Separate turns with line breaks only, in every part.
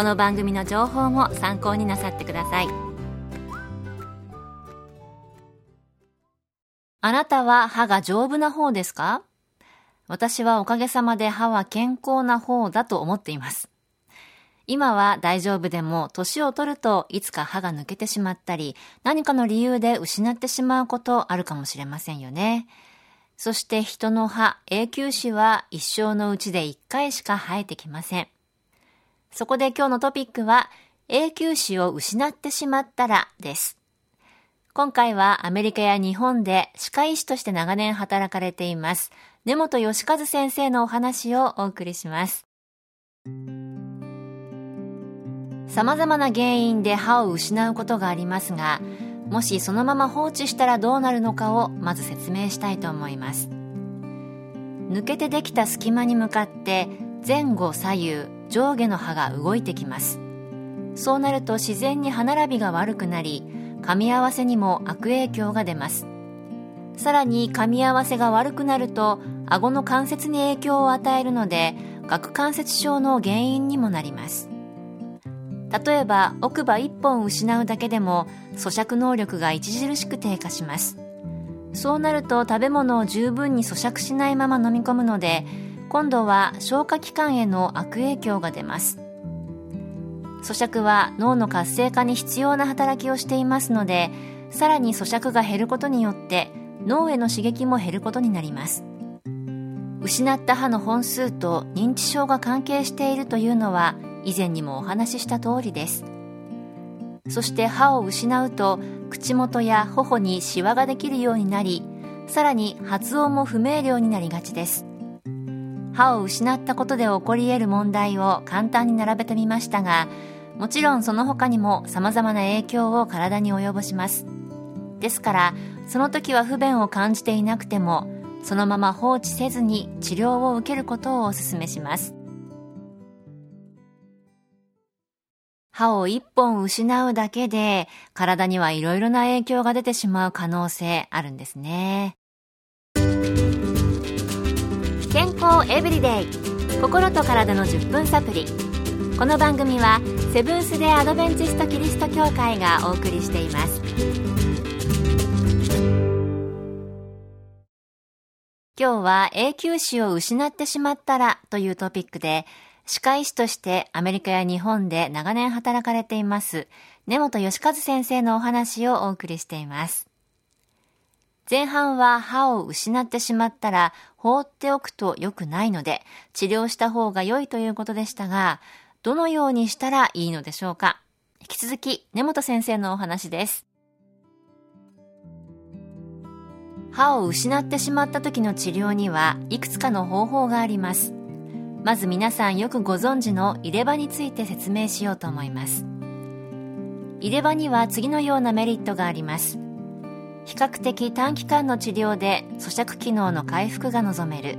この番組の情報も参考になさってくださいあなたは歯が丈夫な方ですか？私はおかげさまで歯は健康な方だと思っています今は大丈夫でも年を取るといつか歯が抜けてしまったり何かの理由で失ってしまうことあるかもしれませんよね。そして人の歯、永久歯は一生のうちで一回しか生えてきません。そこで今日のトピックは、永久歯を失ってしまったらです。今回はアメリカや日本で歯科医師として長年働かれています、根本義和先生のお話をお送りします。様々な原因で歯を失うことがありますが、もしそのまま放置したらどうなるのかをまず説明したいと思います抜けてできた隙間に向かって前後左右上下の歯が動いてきます。そうなると自然に歯並びが悪くなり噛み合わせにも悪影響が出ます。さらに噛み合わせが悪くなると顎の関節に影響を与えるので顎関節症の原因にもなります。例えば奥歯1本失うだけでも咀嚼能力が著しく低下します。そうなると食べ物を十分に咀嚼しないまま飲み込むので今度は消化器官への悪影響が出ます。咀嚼は脳の活性化に必要な働きをしていますのでさらに咀嚼が減ることによって脳への刺激も減ることになります。失った歯の本数と認知症が関係しているというのは以前にもお話しした通りです。そして歯を失うと口元や頬にシワができるようになりさらに発音も不明瞭になりがちです。歯を失ったことで起こり得る問題を簡単に並べてみましたがもちろんその他にも様々な影響を体に及ぼしますですからその時は不便を感じていなくてもそのまま放置せずに治療を受けることをお勧めします歯を一本失うだけで体にはいろいろな影響が出てしまう可能性あるんですね。健康エブリデイ。心と体の10分サプリ。この番組はセブンス・デ・アドベンチスト・キリスト教会がお送りしています。今日は永久歯を失ってしまったらというトピックで歯科医師としてアメリカや日本で長年働かれています、根本義和先生のお話をお送りしています。前半は歯を失ってしまったら放っておくと良くないので治療した方が良いということでしたが、どのようにしたらいいのでしょうか？引き続き根本先生のお話です。歯を失ってしまった時の治療にはいくつかの方法があります。まず皆さんよくご存知の入れ歯について説明しようと思います入れ歯には次のようなメリットがあります比較的短期間の治療で咀嚼機能の回復が望める。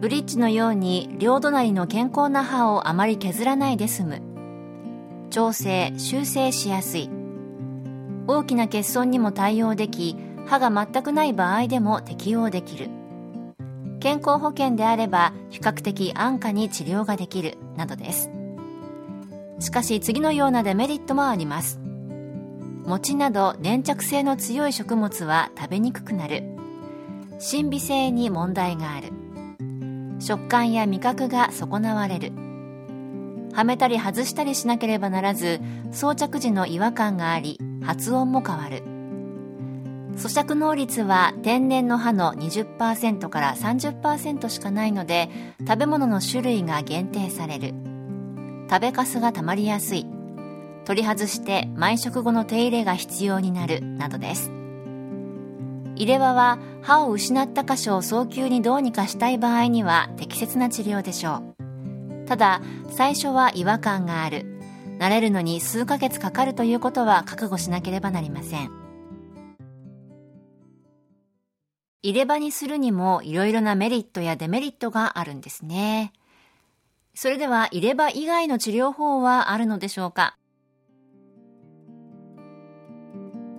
ブリッジのように両隣の健康な歯をあまり削らないで済む。調整修正しやすい。大きな欠損にも対応でき歯が全くない場合でも適用できる。健康保険であれば比較的安価に治療ができるなどです。しかし次のようなデメリットもあります。餅など粘着性の強い食物は食べにくくなる。神秘性に問題がある。食感や味覚が損なわれる。はめたり外したりしなければならず装着時の違和感があり発音も変わる。咀嚼能率は天然の歯の20%から30%しかないので食べ物の種類が限定される。食べかすがたまりやすい。取り外して毎食後の手入れが必要になるなどです。入れ歯は歯を失った箇所を早急にどうにかしたい場合には適切な治療でしょう。ただ最初は違和感がある。慣れるのに数ヶ月かかるということは覚悟しなければなりません。入れ歯にするにもいろいろなメリットやデメリットがあるんですね。それでは入れ歯以外の治療法はあるのでしょうか？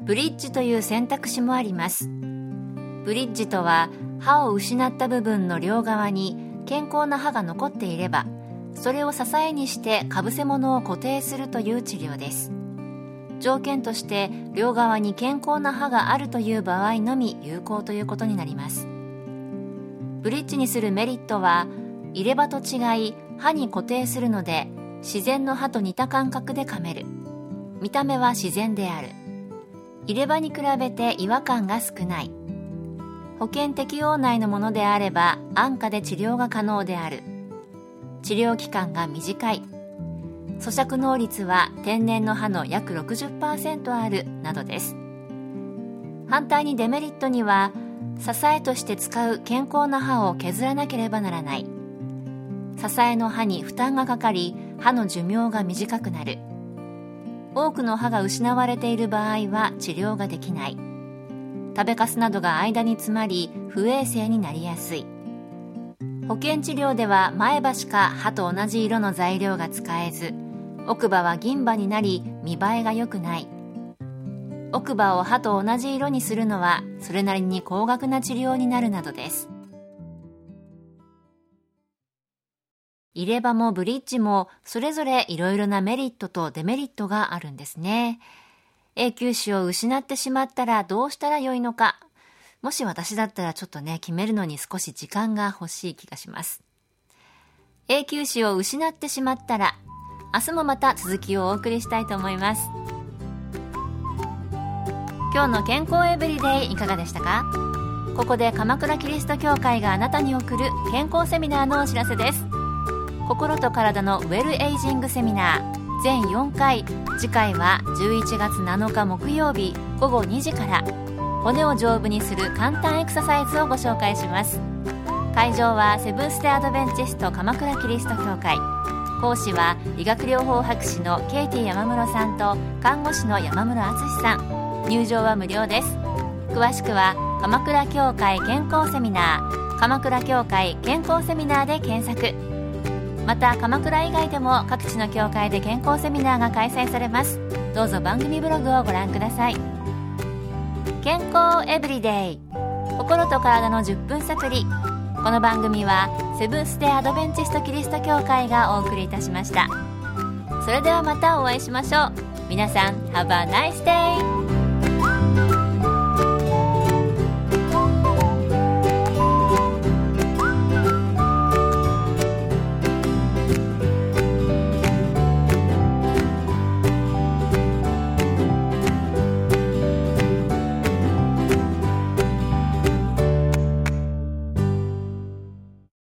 ブリッジという選択肢もあります。ブリッジとは歯を失った部分の両側に健康な歯が残っていればそれを支えにしてかぶせ物を固定するという治療です。条件として両側に健康な歯があるという場合のみ有効ということになります。ブリッジにするメリットは入れ歯と違い歯に固定するので自然の歯と似た感覚で噛める。見た目は自然である。入れ歯に比べて違和感が少ない。保険適用内のものであれば安価で治療が可能である。治療期間が短い。咀嚼能率は天然の歯の約60%あるなどです。反対にデメリットには支えとして使う健康な歯を削らなければならない。支えの歯に負担がかかり歯の寿命が短くなる。多くの歯が失われている場合は治療ができない。食べかすなどが間に詰まり不衛生になりやすい。保険治療では前歯しか歯と同じ色の材料が使えず奥歯は銀歯になり見栄えが良くない。奥歯を歯と同じ色にするのはそれなりに高額な治療になるなどです。入れ歯もブリッジもそれぞれいろいろなメリットとデメリットがあるんですね。永久歯を失ってしまったらどうしたらよいのかもし私だったらちょっとね決めるのに少し時間が欲しい気がします。永久歯を失ってしまったら明日もまた続きをお送りしたいと思います。今日の健康エブリデイいかがでしたか？ここで鎌倉キリスト教会があなたに送る健康セミナーのお知らせです。心と体のウェルエイジングセミナー。全4回。次回は11月7日木曜日。午後2時から。骨を丈夫にする簡単エクササイズをご紹介します。会場はセブンス・テ・アドベンチスト鎌倉キリスト教会。講師は理学療法博士のケイティ山室さんと看護師の山室敦さん。入場は無料です。詳しくは鎌倉協会健康セミナー。鎌倉協会健康セミナーで検索。また鎌倉以外でも各地の教会で健康セミナーが開催されます。どうぞ番組ブログをご覧ください。健康エブリデイ。心と体の10分サプリこの番組はセブンス・デ・アドベンチスト・キリスト教会がお送りいたしました。それではまたお会いしましょう。皆さん Have a nice day!